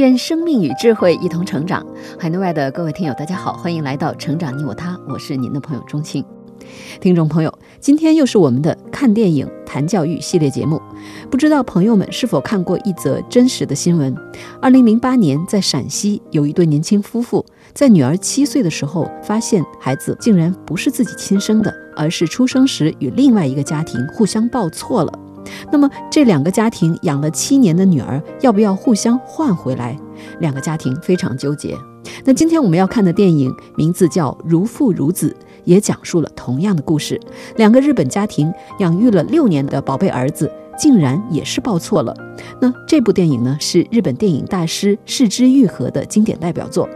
愿生命与智慧一同成长。海内外的各位听友，大家好，欢迎来到《成长你我他》，我是您的朋友钟庆。听众朋友，今天又是我们的看电影谈教育系列节目。不知道朋友们是否看过一则真实的新闻？二零零八年，在陕西有一对年轻夫妇，在女儿七岁的时候，发现孩子竟然不是自己亲生的，而是出生时与另外一个家庭互相抱错了。那么这两个家庭养了七年的女儿，要不要互相换回来？两个家庭非常纠结。那今天我们要看的电影名字叫《如父如子》，也讲述了同样的故事。两个日本家庭养育了六年的宝贝儿子，竟然也是抱错了。那这部电影呢，是日本电影大师市之愈合的经典代表作，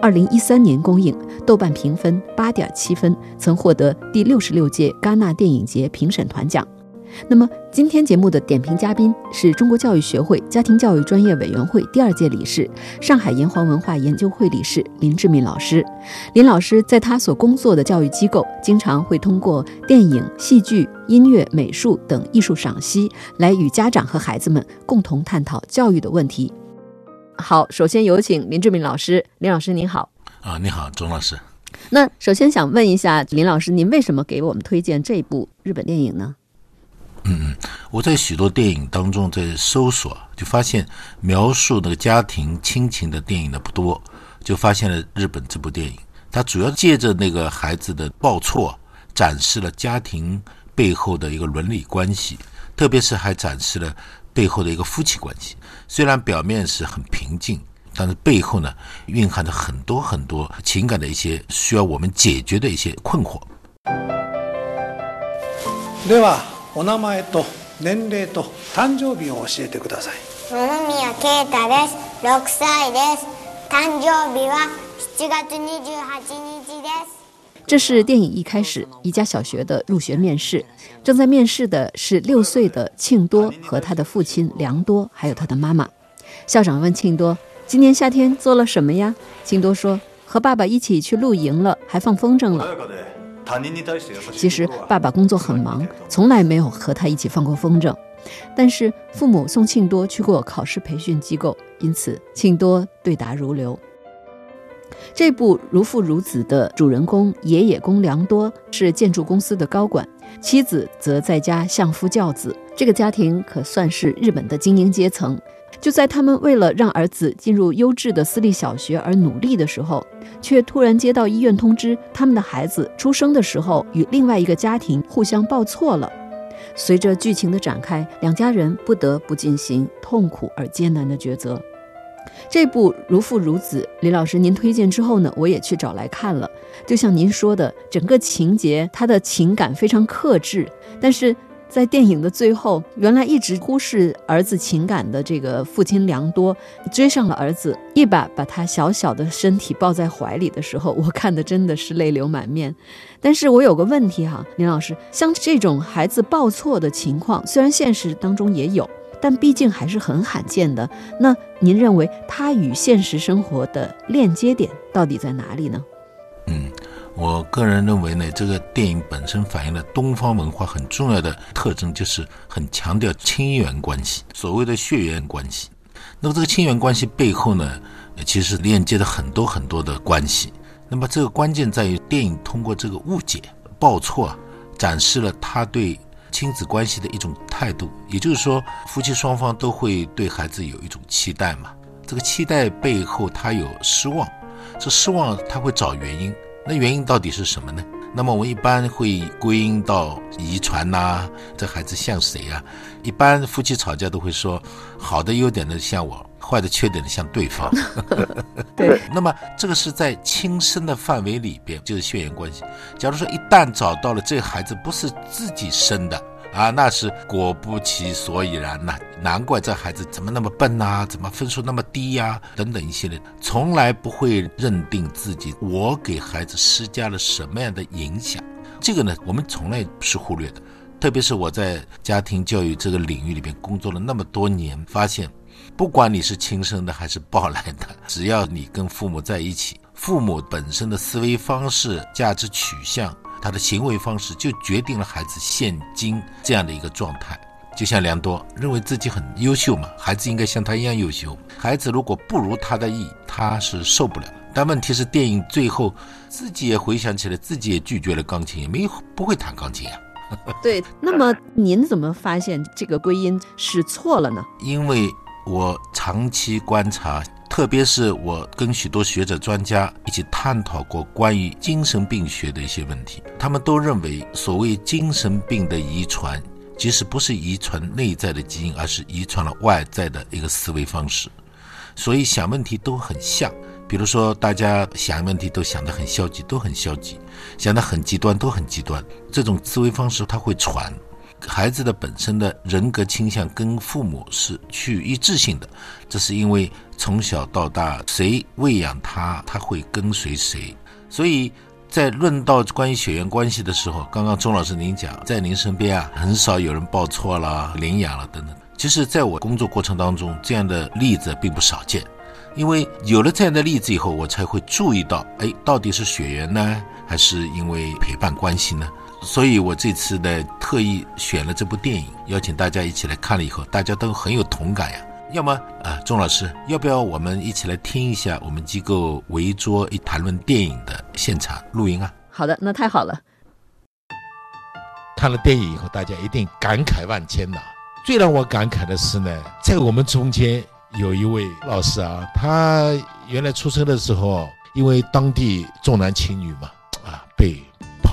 二零一三年公映，豆瓣评分八点七分，曾获得第六十六届戛纳电影节评审团奖。那么今天节目的点评嘉宾是中国教育学会家庭教育专业委员会第二届理事、上海炎黄文化研究会理事林志敏老师。林老师在他所工作的教育机构，经常会通过电影、戏剧、音乐、美术等艺术赏析，来与家长和孩子们共同探讨教育的问题。好，首先有请林志敏老师。林老师您好。啊，你好，钟老师。那首先想问一下林老师，您为什么给我们推荐这部日本电影呢？嗯嗯，我在许多电影当中在搜索，就发现描述那个家庭亲情的电影的不多，就发现了日本这部电影。它主要借着那个孩子的报错，展示了家庭背后的一个伦理关系，特别是还展示了背后的一个夫妻关系。虽然表面是很平静，但是背后呢蕴含着很多很多情感的一些需要我们解决的一些困惑。对吧？お名前と年齢と誕生日を教えてください。野々宮啓太です。6歳です。誕生日は7月28日です。这是电影一开始一家小学的入学面试，正在面试的是六岁的庆多和他的父亲良多，还有他的妈妈。校长问庆多：“今年夏天做了什么呀？”庆多说：“和爸爸一起去露营了，还放风筝了。” 其实爸爸工作很忙，从来没有和他一起放过风筝。但是父母送庆多去过考试培训机构，因此庆多对答如流。这部《如父如子》的主人公爷爷公良多是建筑公司的高管，妻子则在家相夫教子。这个家庭可算是日本的精英阶层。就在他们为了让儿子进入优质的私立小学而努力的时候，却突然接到医院通知，他们的孩子出生的时候与另外一个家庭互相抱错了。随着剧情的展开，两家人不得不进行痛苦而艰难的抉择。这部《如父如子》，李老师您推荐之后呢，我也去找来看了。就像您说的，整个情节他的情感非常克制，但是。在电影的最后，原来一直忽视儿子情感的这个父亲良多，追上了儿子，一把把他小小的身体抱在怀里的时候，我看的真的是泪流满面。但是我有个问题哈，林老师，像这种孩子抱错的情况，虽然现实当中也有，但毕竟还是很罕见的。那您认为它与现实生活的链接点到底在哪里呢？嗯。我个人认为呢，这个电影本身反映了东方文化很重要的特征，就是很强调亲缘关系，所谓的血缘关系。那么这个亲缘关系背后呢，其实链接了很多很多的关系。那么这个关键在于电影通过这个误解、报错，展示了他对亲子关系的一种态度。也就是说，夫妻双方都会对孩子有一种期待嘛。这个期待背后他有失望，这失望他会找原因。那原因到底是什么呢？那么我们一般会归因到遗传呐，这孩子像谁呀？一般夫妻吵架都会说，好的优点呢像我，坏的缺点呢像对方。对。那么这个是在亲生的范围里边，就是血缘关系。假如说一旦找到了这个孩子不是自己生的，啊，那是果不其所以然呐、难怪这孩子怎么那么笨呐、怎么分数那么低呀、等等一系列，从来不会认定自己我给孩子施加了什么样的影响。这个呢，我们从来是忽略的。特别是我在家庭教育这个领域里边工作了那么多年，发现，不管你是亲生的还是抱来的，只要你跟父母在一起，父母本身的思维方式、价值取向、他的行为方式，就决定了孩子现今这样的一个状态。就像良多认为自己很优秀嘛，孩子应该像他一样优秀。孩子如果不如他的意，他是受不了。但问题是，电影最后自己也回想起来，自己也拒绝了钢琴，也没有不会弹钢琴啊。对，那么您怎么发现这个归因是错了呢？因为我长期观察，特别是我跟许多学者专家一起探讨过关于精神病学的一些问题，他们都认为，所谓精神病的遗传，其实不是遗传内在的基因，而是遗传了外在的一个思维方式，所以想问题都很像。比如说，大家想问题都想得很消极，都很消极；想得很极端，都很极端。这种思维方式它会传。孩子的本身的人格倾向跟父母是趋于一致性的，这是因为从小到大谁喂养他，他会跟随谁。所以在论到关于血缘关系的时候，刚刚钟老师您讲，在您身边啊，很少有人报错了、领养了等等。其实，在我工作过程当中，这样的例子并不少见。因为有了这样的例子以后，我才会注意到，哎，到底是血缘呢，还是因为陪伴关系呢？所以我这次呢，特意选了这部电影，邀请大家一起来看了以后，大家都很有同感呀。要么啊，钟老师，要不要我们一起来听一下我们机构围桌一谈论电影的现场录音啊？好的，那太好了。看了电影以后，大家一定感慨万千呐。最让我感慨的是呢，在我们中间有一位老师啊，他原来出生的时候，因为当地重男轻女嘛，啊，被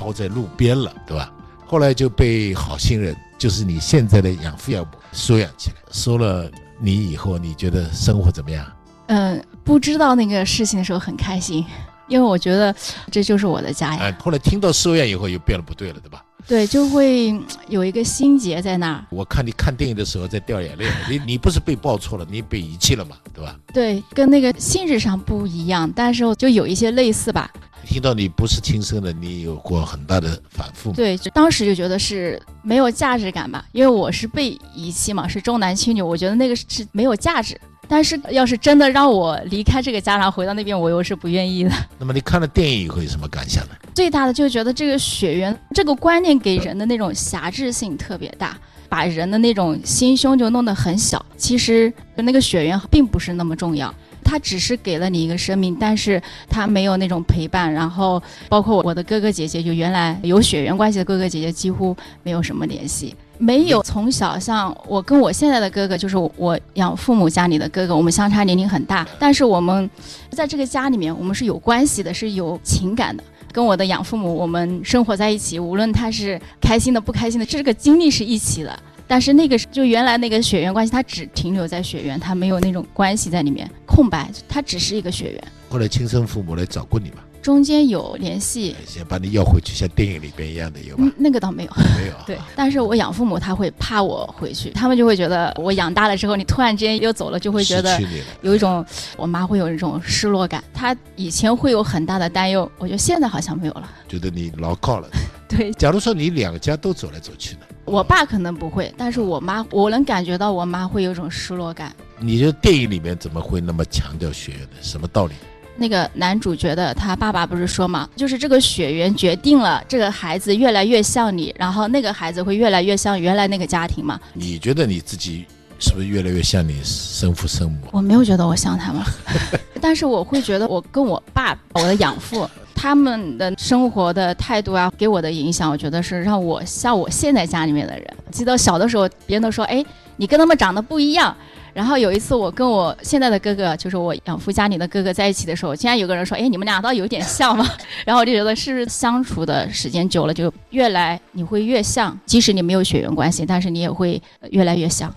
抛在路边了，对吧？后来就被好心人，就是你现在的养父养母收养起来，收了你以后，你觉得生活怎么样？嗯，不知道那个事情的时候很开心，因为我觉得这就是我的家呀。哎，后来听到收养以后，又变了不对了，对吧？对，就会嗯有一个心结在那儿。我看你看电影的时候在掉眼泪，你你不是被抱错了，你被遗弃了嘛，对吧？对，跟那个性质上不一样，但是就有一些类似吧。听到你不是亲生的，你有过很大的反复？对，就当时就觉得是没有价值感吧，因为我是被遗弃嘛，是重男轻女，我觉得那个是没有价值。但是要是真的让我离开这个家，然后回到那边，我又是不愿意的。那么你看了电影以后有什么感想呢？最大的就觉得这个血缘这个观念给人的那种狭制性特别大，把人的那种心胸就弄得很小。其实那个血缘并不是那么重要，它只是给了你一个生命，但是他没有那种陪伴。然后包括我的哥哥姐姐，就原来有血缘关系的哥哥姐姐，几乎没有什么联系。没有从小像我跟我现在的哥哥，就是我养父母家里的哥哥，我们相差年龄很大，但是我们在这个家里面，我们是有关系的，是有情感的。跟我的养父母，我们生活在一起，无论他是开心的、不开心的，这个经历是一起的。但是那个是就原来那个血缘关系，它只停留在血缘，它没有那种关系在里面，空白，它只是一个血缘。后来亲生父母来找过你吗？中间有联系，先把你要回去，像电影里边一样的有吗嗯？，那个倒没有。没有啊。对，但是我养父母他会怕我回去，他们就会觉得我养大了之后，你突然之间又走了，就会觉得。有一种，我妈会有一种失落感。她以前会有很大的担忧，我觉得现在好像没有了。觉得你牢靠了。对假如说你两家都走来走去呢，我爸可能不会，但是我妈，我能感觉到我妈会有一种失落感。你觉得电影里面怎么会那么强调血缘呢？什么道理？那个男主角的他爸爸不是说嘛，就是这个血缘决定了这个孩子越来越像你，然后那个孩子会越来越像原来那个家庭嘛。你觉得你自己是不是越来越像你生父生母？我没有觉得我像他们，但是我会觉得我跟我爸、我的养父他们的生活的态度啊，给我的影响，我觉得是让我像我现在家里面的人。记得小的时候，别人都说：“哎，你跟他们长得不一样。”然后有一次，我跟我现在的哥哥，就是我养父家里的哥哥在一起的时候，竟然有个人说：“哎，你们俩倒有点像嘛。”然后我就觉得，是不是相处的时间久了，就越来你会越像，即使你没有血缘关系，但是你也会呃越来越像。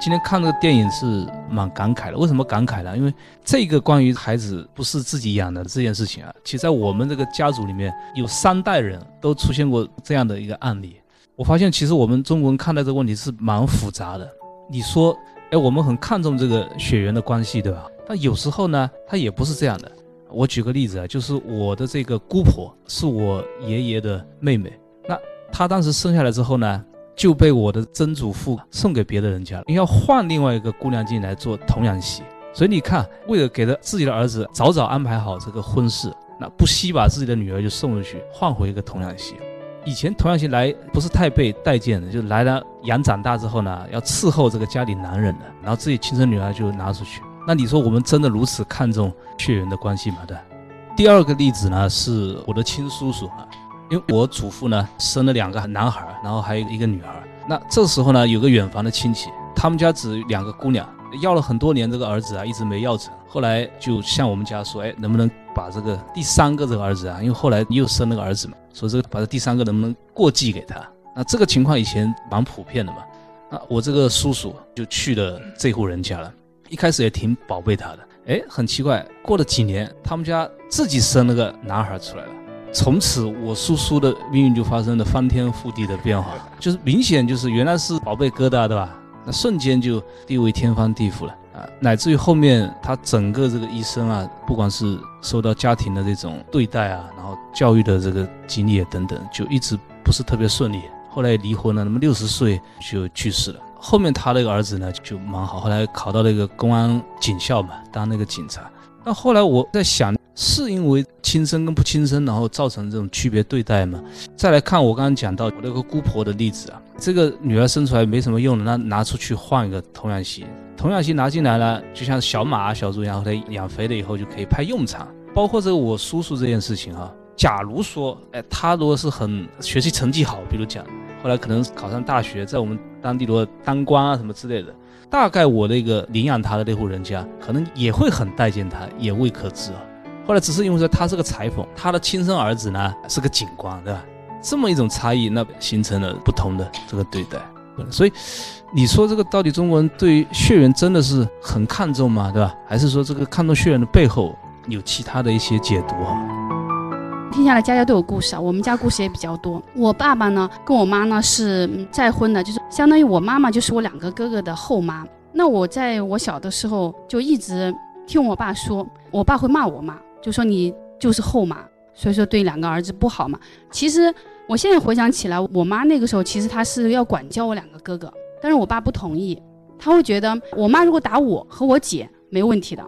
今天看这个电影是蛮感慨的。为什么感慨呢？因为这个关于孩子不是自己养的这件事情啊，其实在我们这个家族里面有三代人都出现过这样的一个案例。我发现其实我们中国人看待这个问题是蛮复杂的。你说，哎，我们很看重这个血缘的关系，对吧？但有时候呢，它也不是这样的。我举个例子啊，就是我的这个姑婆是我爷爷的妹妹，那她当时生下来之后呢，就被我的曾祖父送给别的人家了，因为要换另外一个姑娘进来做童养媳。所以你看，为了给他自己的儿子早早安排好这个婚事，那不惜把自己的女儿就送出去换回一个童养媳。以前童养媳来不是太被待见的，就来了养长大之后呢，要伺候这个家里男人的，然后自己亲生女儿就拿出去。那你说我们真的如此看重血缘的关系吗？对。第二个例子呢，是我的亲叔叔，因为我祖父呢生了两个男孩，然后还有一个女儿。那这时候呢，有个远房的亲戚，他们家只两个姑娘。要了很多年，这个儿子啊一直没要成。后来就向我们家说：“哎，能不能把这个第三个这个儿子啊？因为后来又生了个儿子嘛，说这个把这第三个能不能过继给他？那这个情况以前蛮普遍的嘛。那我这个叔叔就去了这户人家了，一开始也挺宝贝他的。哎，很奇怪，过了几年，他们家自己生了个男孩出来了。从此，我叔叔的命运就发生了翻天覆地的变化，就是明显就是原来是宝贝疙瘩，对吧？”那瞬间就地位天翻地覆了啊！乃至于后面他整个这个一生啊，不管是受到家庭的这种对待啊，然后教育的这个经历等等，就一直不是特别顺利。后来离婚了，那么六十岁就去世了。后面他那个儿子呢就蛮好，后来考到那个公安警校嘛，当那个警察。那后来我在想，是因为亲生跟不亲生，然后造成这种区别对待吗？再来看我刚刚讲到我那个姑婆的例子啊。这个女儿生出来没什么用的，那拿出去换一个童养媳，童养媳拿进来了，就像小马、小猪一样，后来养肥了以后就可以派用场。包括这个我叔叔这件事情啊，假如说，哎，他如果是很学习成绩好，比如讲后来可能考上大学，在我们当地如果当官啊什么之类的，大概我那个领养他的那户人家可能也会很待见他，也未可知啊。后来只是因为说他是个裁缝，他的亲生儿子呢是个警官，对吧？这么一种差异，那形成了不同的这个对待，所以你说这个到底中国人对血缘真的是很看重吗？对吧？还是说这个看重血缘的背后有其他的一些解读啊？听下来家家都有故事啊，我们家故事也比较多。我爸爸呢跟我妈呢是再婚的，就是相当于我妈妈就是我两个哥哥的后妈。那我在我小的时候就一直听我爸说，我爸会骂我妈，就说你就是后妈。所以说对两个儿子不好嘛。其实我现在回想起来，我妈那个时候其实她是要管教我两个哥哥，但是我爸不同意，他会觉得我妈如果打我和我姐没问题的，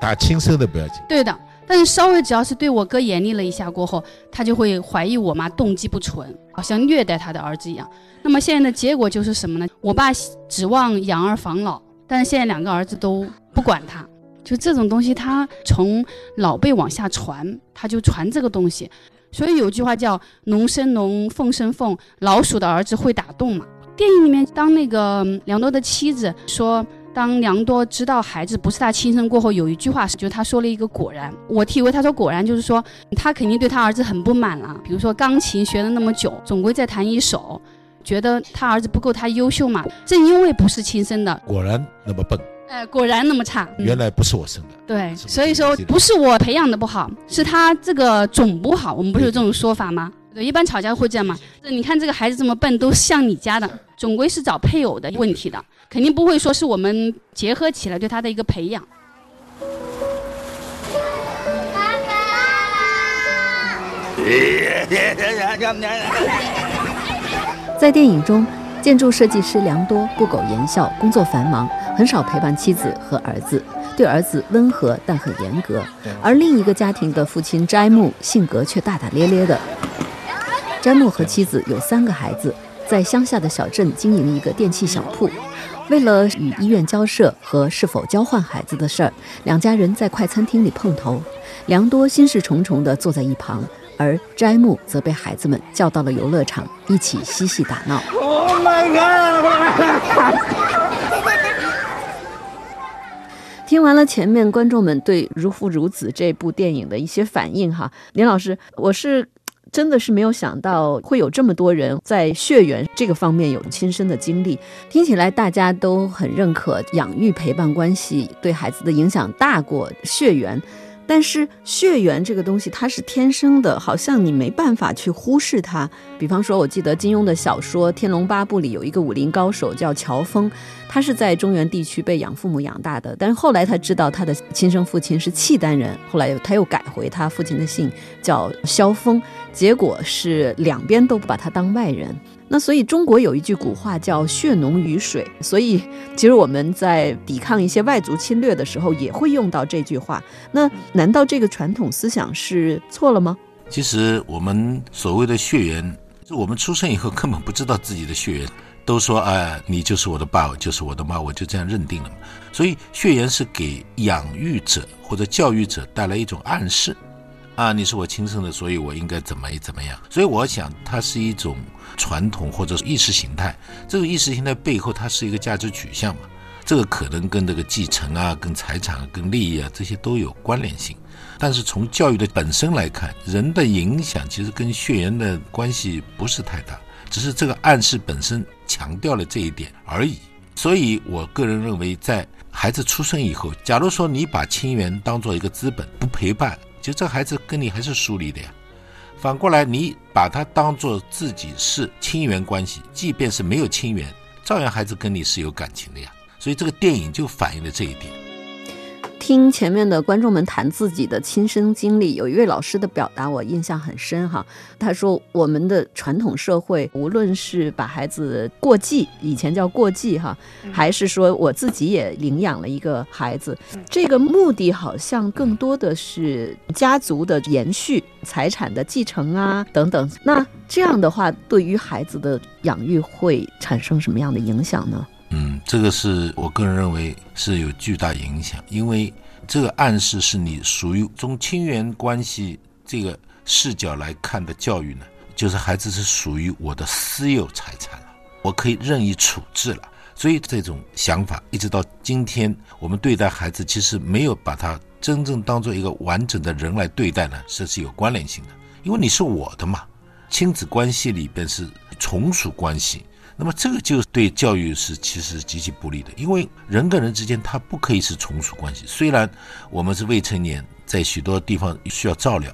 打亲生的不要紧。对的，但是稍微只要是对我哥严厉了一下过后，他就会怀疑我妈动机不纯，好像虐待他的儿子一样。那么现在的结果就是什么呢？我爸指望养儿防老，但是现在两个儿子都不管他。就这种东西，它从老辈往下传，它就传这个东西。所以有句话叫“龙生龙，凤生凤，老鼠的儿子会打洞”嘛。电影里面，当那个梁多的妻子说，当梁多知道孩子不是他亲生过后，有一句话是，就他说了一个“果然”。我体会他说“果然”就是说，他肯定对他儿子很不满了。比如说钢琴学了那么久，总归再弹一首，觉得他儿子不够他优秀嘛。正因为不是亲生的，果然那么笨。哎，果然那么差。原来不是我生的。对，所以说不是我培养的不好，是他这个种不好。我们不是有这种说法吗？对，一般吵架会这样嘛。你看这个孩子这么笨，都像你家的，总归是找配偶的问题的，肯定不会说是我们结合起来对他的一个培养。在电影中。建筑设计师梁多不苟言笑，工作繁忙，很少陪伴妻子和儿子，对儿子温和但很严格。而另一个家庭的父亲斋木性格却大大咧咧的。斋木和妻子有三个孩子，在乡下的小镇经营一个电器小铺。为了与医院交涉和是否交换孩子的事儿，两家人在快餐厅里碰头。良多心事重重地坐在一旁。而斋木则被孩子们叫到了游乐场，一起嬉戏打闹。听完了前面观众们对《如父如子》这部电影的一些反应，哈，林老师，我是真的是没有想到会有这么多人在血缘这个方面有亲身的经历。听起来大家都很认可养育陪伴关系对孩子的影响大过血缘。但是血缘这个东西它是天生的，好像你没办法去忽视它。比方说，我记得金庸的小说《天龙八部》里有一个武林高手叫乔峰，他是在中原地区被养父母养大的，但是后来他知道他的亲生父亲是契丹人，后来他又改回他父亲的姓叫萧峰，结果是两边都不把他当外人。那所以中国有一句古话叫“血浓于水”，所以其实我们在抵抗一些外族侵略的时候也会用到这句话。那难道这个传统思想是错了吗？其实我们所谓的血缘，就我们出生以后根本不知道自己的血缘，都说哎，你就是我的爸，我就是我的妈，我就这样认定了嘛。所以血缘是给养育者或者教育者带来一种暗示。啊，你是我亲生的，所以我应该怎么怎么样？所以我想，它是一种传统或者是意识形态。这个意识形态背后，它是一个价值取向嘛？这个可能跟这个继承啊、跟财产、跟利益啊这些都有关联性。但是从教育的本身来看，人的影响其实跟血缘的关系不是太大，只是这个暗示本身强调了这一点而已。所以我个人认为，在孩子出生以后，假如说你把亲缘当做一个资本，不陪伴。就这孩子跟你还是疏离的呀，反过来你把他当做自己是亲缘关系，即便是没有亲缘，照样孩子跟你是有感情的呀。所以这个电影就反映了这一点。听前面的观众们谈自己的亲身经历，有一位老师的表达我印象很深哈。他说，我们的传统社会，无论是把孩子过继，以前叫过继哈，还是说我自己也领养了一个孩子，这个目的好像更多的是家族的延续、财产的继承啊等等。那这样的话，对于孩子的养育会产生什么样的影响呢？嗯，这个是我个人认为是有巨大影响，因为这个暗示是你属于从亲缘关系这个视角来看的教育呢，就是孩子是属于我的私有财产了，我可以任意处置了。所以这种想法一直到今天，我们对待孩子其实没有把他真正当做一个完整的人来对待呢，这是有关联性的。因为你是我的嘛，亲子关系里边是从属关系。那么这个就对教育是其实极其不利的，因为人跟人之间他不可以是从属关系。虽然我们是未成年，在许多地方需要照料，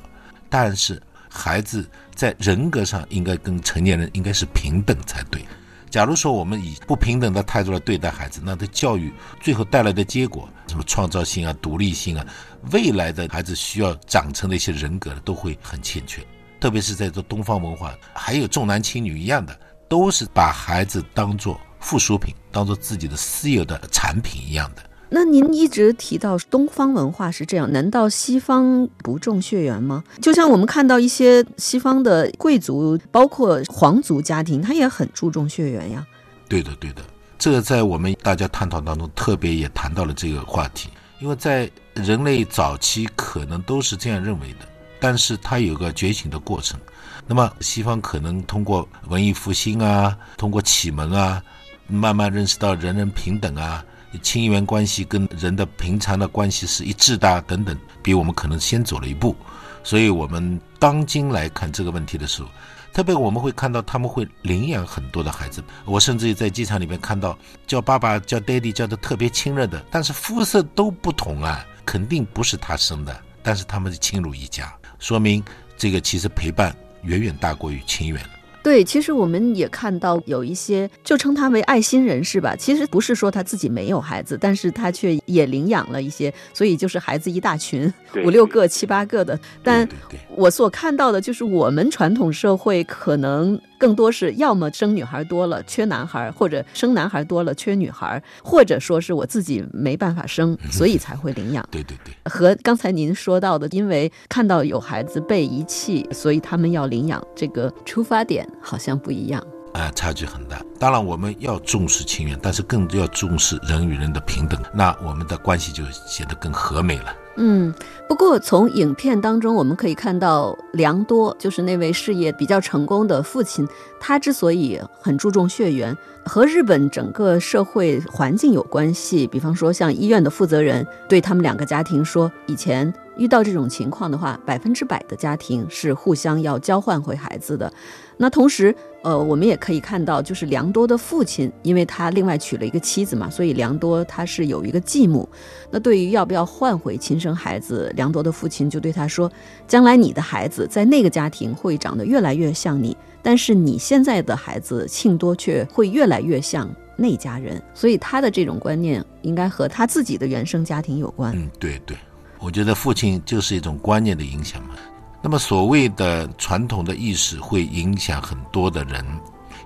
但是孩子在人格上应该跟成年人应该是平等才对。假如说我们以不平等的态度来对待孩子，那他教育最后带来的结果，什么创造性啊、独立性啊，未来的孩子需要长成的一些人格都会很欠缺。特别是在这东方文化，还有重男轻女一样的。都是把孩子当做附属品，当做自己的私有的产品一样的。那您一直提到东方文化是这样，难道西方不重血缘吗？就像我们看到一些西方的贵族，包括皇族家庭，他也很注重血缘呀。对的，对的，这个在我们大家探讨当中特别也谈到了这个话题，因为在人类早期可能都是这样认为的，但是它有个觉醒的过程。那么，西方可能通过文艺复兴啊，通过启蒙啊，慢慢认识到人人平等啊，亲缘关系跟人的平常的关系是一致的等等，比我们可能先走了一步。所以，我们当今来看这个问题的时候，特别我们会看到他们会领养很多的孩子。我甚至于在机场里面看到叫爸爸、叫爹地叫的特别亲热的，但是肤色都不同啊，肯定不是他生的，但是他们是亲如一家，说明这个其实陪伴。远远大过于亲缘对，其实我们也看到有一些，就称他为爱心人士吧。其实不是说他自己没有孩子，但是他却也领养了一些，所以就是孩子一大群，五六个、七八个的。但我所看到的就是我们传统社会可能。更多是要么生女孩多了缺男孩，或者生男孩多了缺女孩，或者说是我自己没办法生，所以才会领养。对对对，和刚才您说到的，因为看到有孩子被遗弃，所以他们要领养，这个出发点好像不一样。啊，差距很大。当然，我们要重视情缘，但是更要重视人与人的平等，那我们的关系就显得更和美了。嗯，不过从影片当中我们可以看到，良多就是那位事业比较成功的父亲，他之所以很注重血缘，和日本整个社会环境有关系。比方说，像医院的负责人对他们两个家庭说，以前遇到这种情况的话，百分之百的家庭是互相要交换回孩子的。那同时，呃，我们也可以看到，就是良多的父亲，因为他另外娶了一个妻子嘛，所以良多他是有一个继母。那对于要不要换回亲生孩子，良多的父亲就对他说：“将来你的孩子在那个家庭会长得越来越像你，但是你现在的孩子庆多却会越来越像那家人。”所以他的这种观念应该和他自己的原生家庭有关。嗯，对对，我觉得父亲就是一种观念的影响嘛。那么所谓的传统的意识会影响很多的人，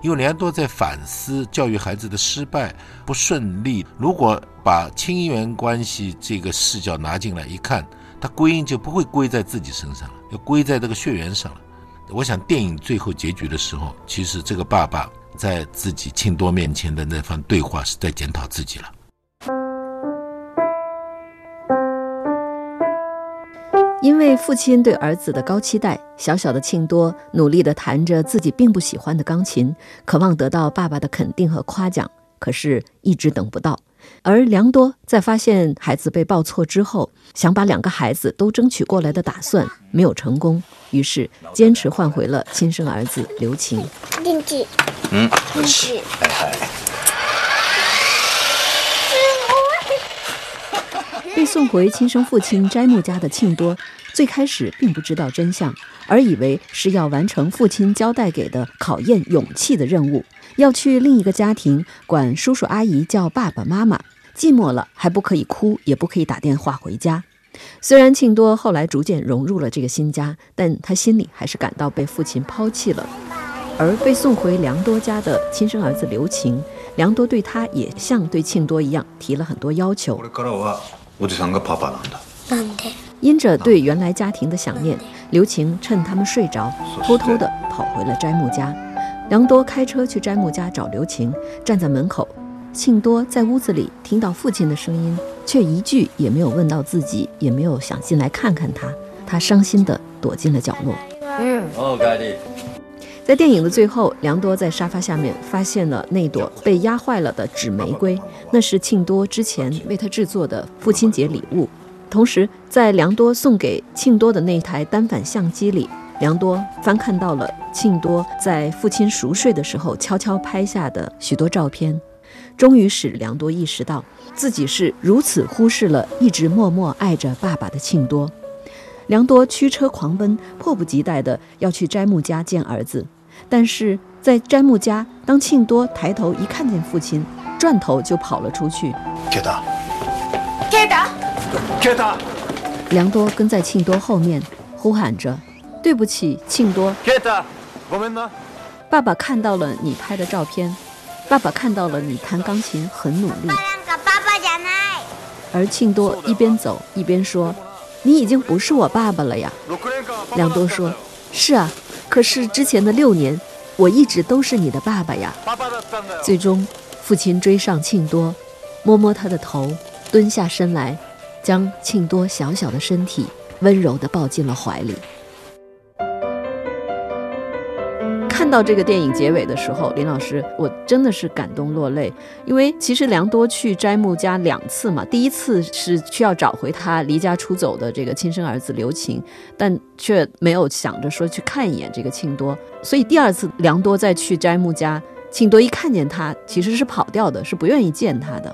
因为连多在反思教育孩子的失败不顺利。如果把亲缘关系这个视角拿进来一看，他归因就不会归在自己身上了，要归在这个血缘上了。我想电影最后结局的时候，其实这个爸爸在自己庆多面前的那番对话是在检讨自己了。因为父亲对儿子的高期待，小小的庆多努力地弹着自己并不喜欢的钢琴，渴望得到爸爸的肯定和夸奖，可是一直等不到。而良多在发现孩子被抱错之后，想把两个孩子都争取过来的打算没有成功，于是坚持换回了亲生儿子刘晴。電池嗯，電池被送回亲生父亲斋木家的庆多，最开始并不知道真相，而以为是要完成父亲交代给的考验勇气的任务，要去另一个家庭管叔叔阿姨叫爸爸妈妈，寂寞了还不可以哭，也不可以打电话回家。虽然庆多后来逐渐融入了这个新家，但他心里还是感到被父亲抛弃了。而被送回良多家的亲生儿子刘晴，良多对他也像对庆多一样提了很多要求。これからはおじさんがパパなんだ。なんで因着对原来家庭的想念，刘晴趁他们睡着，偷偷地跑回了斋木家。良多开车去斋木家找刘晴，站在门口。庆多在屋子里听到父亲的声音，却一句也没有问到自己，也没有想进来看看他。他伤心地躲进了角落。おかえり。 在电影的最后，良多在沙发下面发现了那朵被压坏了的纸玫瑰，那是庆多之前为他制作的父亲节礼物。同时，在良多送给庆多的那台单反相机里，良多翻看到了庆多在父亲熟睡的时候悄悄拍下的许多照片，终于使良多意识到自己是如此忽视了一直默默爱着爸爸的庆多。良多驱车狂奔，迫不及待地要去斋木家见儿子。但是在斋木家，当庆多抬头一看见父亲，转头就跑了出去。ケタ。ケータケタ。良多跟在庆多后面，呼喊着：“对不起，庆多，ケタ。ごめんな。爸爸看到了你拍的照片，爸爸看到了你弹钢琴很努力。なんかパパじゃない”而庆多一边走一边说：“你已经不是我爸爸了呀。六年間はパ”パ良多说：“是啊， 可是之前的六年，我一直都是你的爸爸呀。”パパだったんだよ。最终，父亲追上庆多，摸摸他的头，蹲下身来，将庆多小小的身体温柔地抱进了怀里。 看到这个电影结尾的时候，林老师，我真的是感动落泪，因为其实良多去斋木家两次嘛，第一次是需要找回他离家出走的这个亲生儿子刘晴，但却没有想着说去看一眼这个庆多，所以第二次良多再去斋木家，庆多一看见他，其实是跑掉的，是不愿意见他的。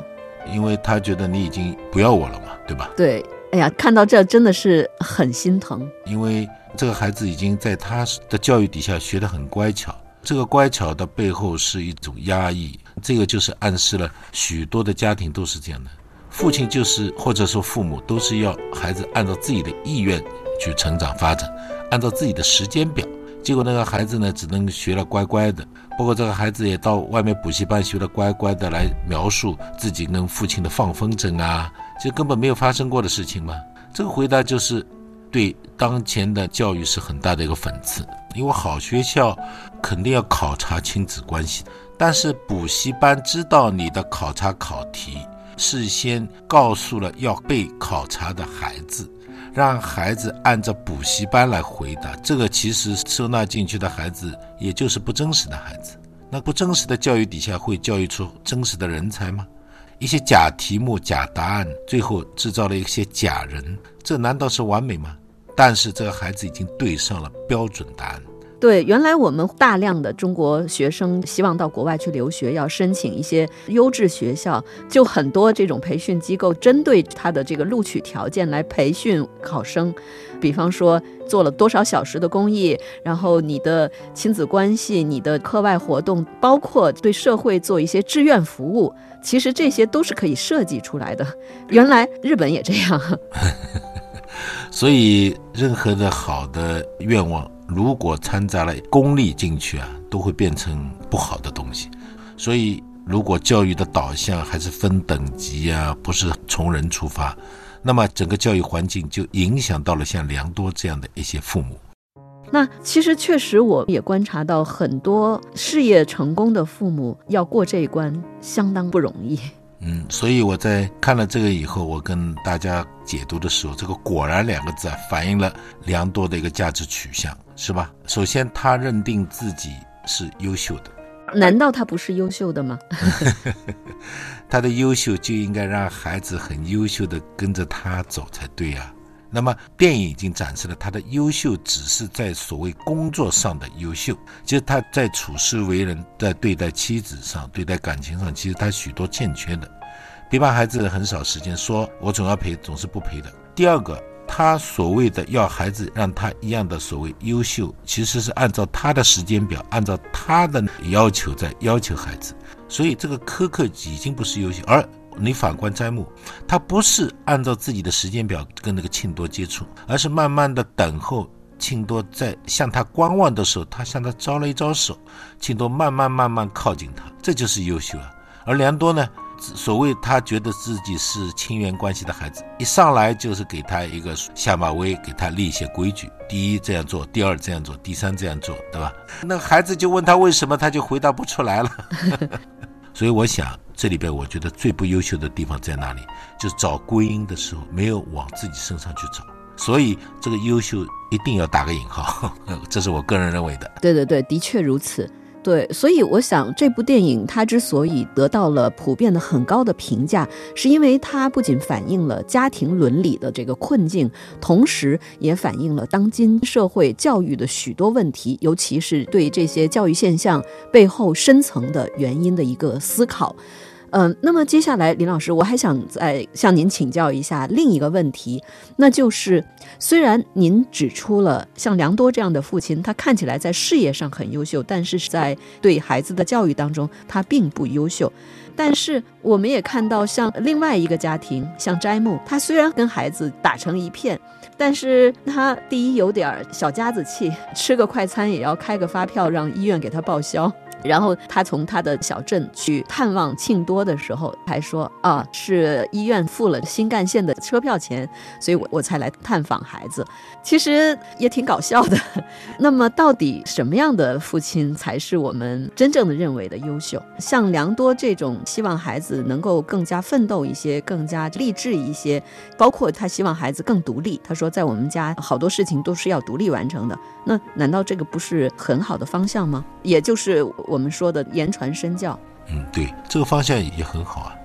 因为他觉得你已经不要我了嘛，对吧？对，哎呀，看到这真的是很心疼。因为这个孩子已经在他的教育底下学得很乖巧，这个乖巧的背后是一种压抑，这个就是暗示了许多的家庭都是这样的，父亲就是或者说父母都是要孩子按照自己的意愿去成长发展，按照自己的时间表，结果那个孩子呢只能学了乖乖的，包括这个孩子也到外面补习班学了乖乖的来描述自己跟父亲的放风筝啊，这根本没有发生过的事情嘛。这个回答就是对当前的教育是很大的一个讽刺，因为好学校肯定要考察亲子关系，但是补习班知道你的考察考题，事先告诉了要被考察的孩子，让孩子按照补习班来回答，这个其实收纳进去的孩子也就是不真实的孩子。那不真实的教育底下会教育出真实的人才吗？一些假题目、假答案，最后制造了一些假人，这难道是完美吗？但是这个孩子已经对上了标准答案。对，原来我们大量的中国学生希望到国外去留学，要申请一些优质学校，就很多这种培训机构针对他的这个录取条件来培训考生，比方说做了多少小时的公益，然后你的亲子关系、你的课外活动，包括对社会做一些志愿服务，其实这些都是可以设计出来的。原来日本也这样。所以，任何的好的愿望，如果掺杂了功利进去啊，都会变成不好的东西。所以，如果教育的导向还是分等级啊，不是从人出发，那么整个教育环境就影响到了像良多这样的一些父母。那其实确实，我也观察到很多事业成功的父母要过这一关相当不容易。嗯，所以我在看了这个以后，我跟大家解读的时候，这个“果然”两个字啊，反映了良多的一个价值取向，是吧？首先，他认定自己是优秀的，难道他不是优秀的吗？他的优秀就应该让孩子很优秀的跟着他走才对呀。那么，电影已经展示了他的优秀，只是在所谓工作上的优秀。其实他在处事为人，在对待妻子上、对待感情上，其实他许多欠缺的。陪伴孩子很少时间，说我总要陪，总是不陪的。第二个，他所谓的要孩子让他一样的所谓优秀，其实是按照他的时间表，按照他的要求在要求孩子。所以这个苛刻已经不是优秀，而。你反观斋木，他不是按照自己的时间表跟那个庆多接触，而是慢慢的等候庆多在向他观望的时候，他向他招了一招手，庆多慢慢慢慢靠近他，这就是优秀啊。而良多呢，所谓他觉得自己是亲缘关系的孩子，一上来就是给他一个下马威，给他立一些规矩，第一这样做，第二这样做，第三这样做，对吧？那孩子就问他为什么，他就回答不出来了。所以我想，这里边我觉得最不优秀的地方在哪里？就是找归因的时候没有往自己身上去找。所以这个优秀一定要打个引号，这是我个人认为的。对对对，的确如此。对，所以我想这部电影它之所以得到了普遍的很高的评价，是因为它不仅反映了家庭伦理的这个困境，同时也反映了当今社会教育的许多问题，尤其是对这些教育现象背后深层的原因的一个思考。嗯，那么接下来，林老师，我还想再向您请教一下另一个问题，那就是虽然您指出了像良多这样的父亲，他看起来在事业上很优秀，但是在对孩子的教育当中，他并不优秀。但是我们也看到，像另外一个家庭，像斋木，他虽然跟孩子打成一片，但是他第一有点小家子气，吃个快餐也要开个发票让医院给他报销。然后他从他的小镇去探望庆多的时候，还说啊，是医院付了新干线的车票钱，所以我我才来探访孩子。其实也挺搞笑的。那么，到底什么样的父亲才是我们真正的认为的优秀？像良多这种希望孩子能够更加奋斗一些，更加励志一些，包括他希望孩子更独立。他说，在我们家好多事情都是要独立完成的。那难道这个不是很好的方向吗？也就是我们说的言传身教。嗯，对，这个方向也很好啊。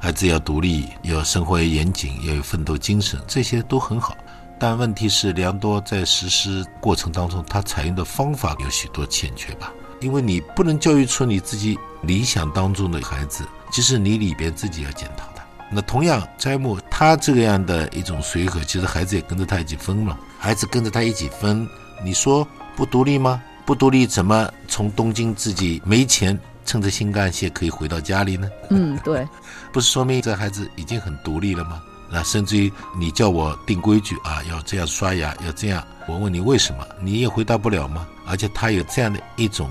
孩子要独立，要生活严谨，要有奋斗精神，这些都很好。但问题是，良多在实施过程当中，他采用的方法有许多欠缺吧？因为你不能教育出你自己理想当中的孩子，其实你里边自己要检讨的。那同样，斋木他这个样的一种随和，其实孩子也跟着他一起分了。孩子跟着他一起分，你说不独立吗？不独立怎么从东京自己没钱，乘着新干线可以回到家里呢？嗯，对，不是说明这孩子已经很独立了吗？那甚至于你叫我定规矩啊，要这样刷牙，要这样，我问你为什么，你也回答不了吗？而且他有这样的一种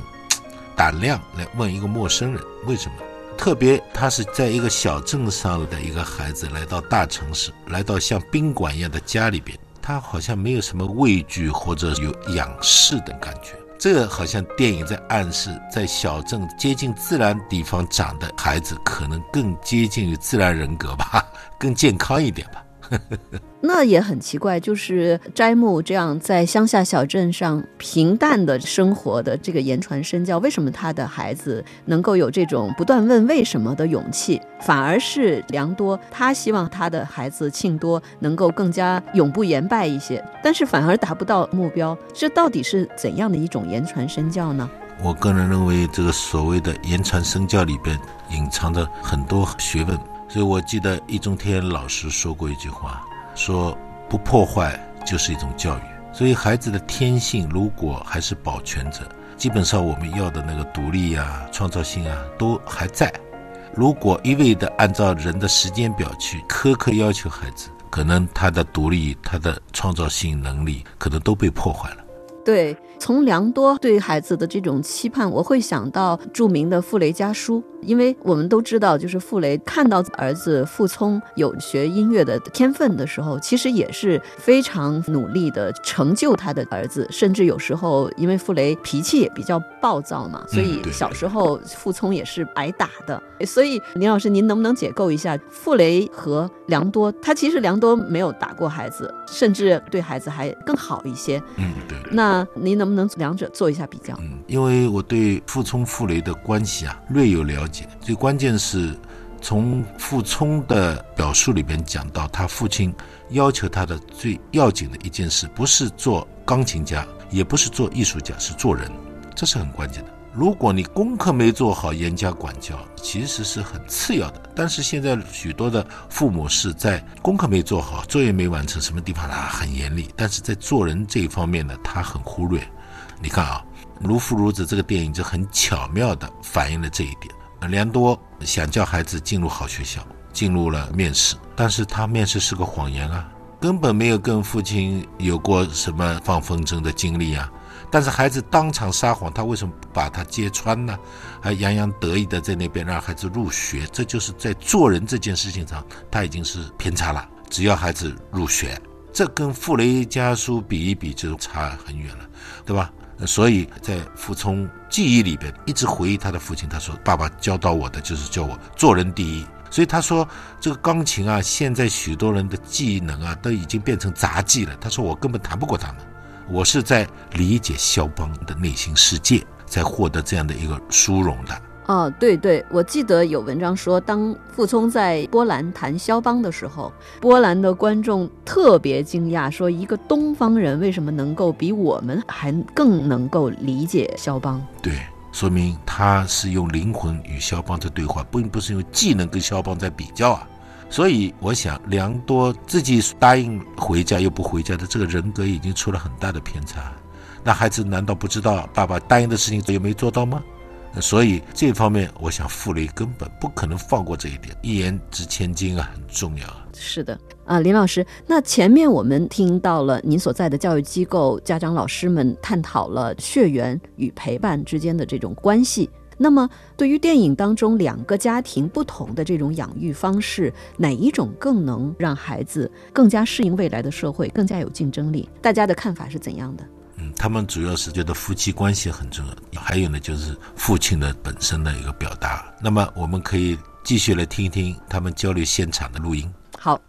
胆量来问一个陌生人为什么，特别他是在一个小镇上的一个孩子来到大城市，来到像宾馆一样的家里边，他好像没有什么畏惧或者有仰视的感觉。这个好像电影在暗示，在小镇接近自然地方长的孩子，可能更接近于自然人格吧，更健康一点吧。呵呵呵那也很奇怪，就是斋木这样在乡下小镇上平淡的生活的这个言传身教，为什么他的孩子能够有这种不断问为什么的勇气，反而是良多他希望他的孩子庆多能够更加永不言败一些，但是反而达不到目标，这到底是怎样的一种言传身教呢？我个人认为，这个所谓的言传身教里边隐藏着很多学问，所以我记得易中天老师说过一句话，说不破坏就是一种教育。所以孩子的天性如果还是保全着，基本上我们要的那个独立呀、创造性啊都还在。如果一味的按照人的时间表去苛刻要求孩子，可能他的独立、他的创造性能力可能都被破坏了。对，从良多对孩子的这种期盼，我会想到著名的傅雷家书，因为我们都知道，就是傅雷看到儿子傅聪有学音乐的天分的时候，其实也是非常努力的成就他的儿子，甚至有时候因为傅雷脾气也比较暴躁嘛，所以小时候傅聪也是挨打的。所以林老师，您能不能解构一下傅雷和良多？他其实良多没有打过孩子，甚至对孩子还更好一些。嗯，对。那您能不能两者做一下比较？嗯，因为我对傅聪、傅雷的关系啊略有了解，最关键是从傅聪的表述里边讲到，他父亲要求他的最要紧的一件事，不是做钢琴家，也不是做艺术家，是做人，这是很关键的。如果你功课没做好，严加管教其实是很次要的。但是现在许多的父母是在功课没做好、作业没完成什么地方啊很严厉，但是在做人这一方面呢，他很忽略。你看啊，《如父如子》这个电影就很巧妙地反映了这一点。良多想叫孩子进入好学校，进入了面试，但是他面试是个谎言啊，根本没有跟父亲有过什么放风筝的经历啊。但是孩子当场撒谎，他为什么不把他揭穿呢？还洋洋得意的在那边让孩子入学，这就是在做人这件事情上，他已经是偏差了。只要孩子入学，这跟傅雷家书比一比就差很远了，对吧？所以在傅聪记忆里边一直回忆他的父亲，他说：“爸爸教导我的就是教我做人第一。”所以他说这个钢琴啊，现在许多人的技能啊都已经变成杂技了。他说我根本弹不过他们。我是在理解肖邦的内心世界，才获得这样的一个殊荣的。哦，对对，我记得有文章说，当傅聪在波兰谈肖邦的时候，波兰的观众特别惊讶，说一个东方人为什么能够比我们还更能够理解肖邦？对，说明他是用灵魂与肖邦在对话，并不是用技能跟肖邦在比较啊。所以我想，良多自己答应回家又不回家的这个人格已经出了很大的偏差。那孩子难道不知道爸爸答应的事情也没做到吗？所以这方面，我想傅雷根本不可能放过这一点。一言值千金啊，很重要啊。是的，啊，林老师，那前面我们听到了您所在的教育机构家长老师们探讨了血缘与陪伴之间的这种关系。那么，对于电影当中两个家庭不同的这种养育方式，哪一种更能让孩子更加适应未来的社会，更加有竞争力？大家的看法是怎样的？嗯，他们主要是觉得夫妻关系很重要，还有呢就是父亲的本身的一个表达。那么我们可以继续来听一听他们交流现场的录音。好，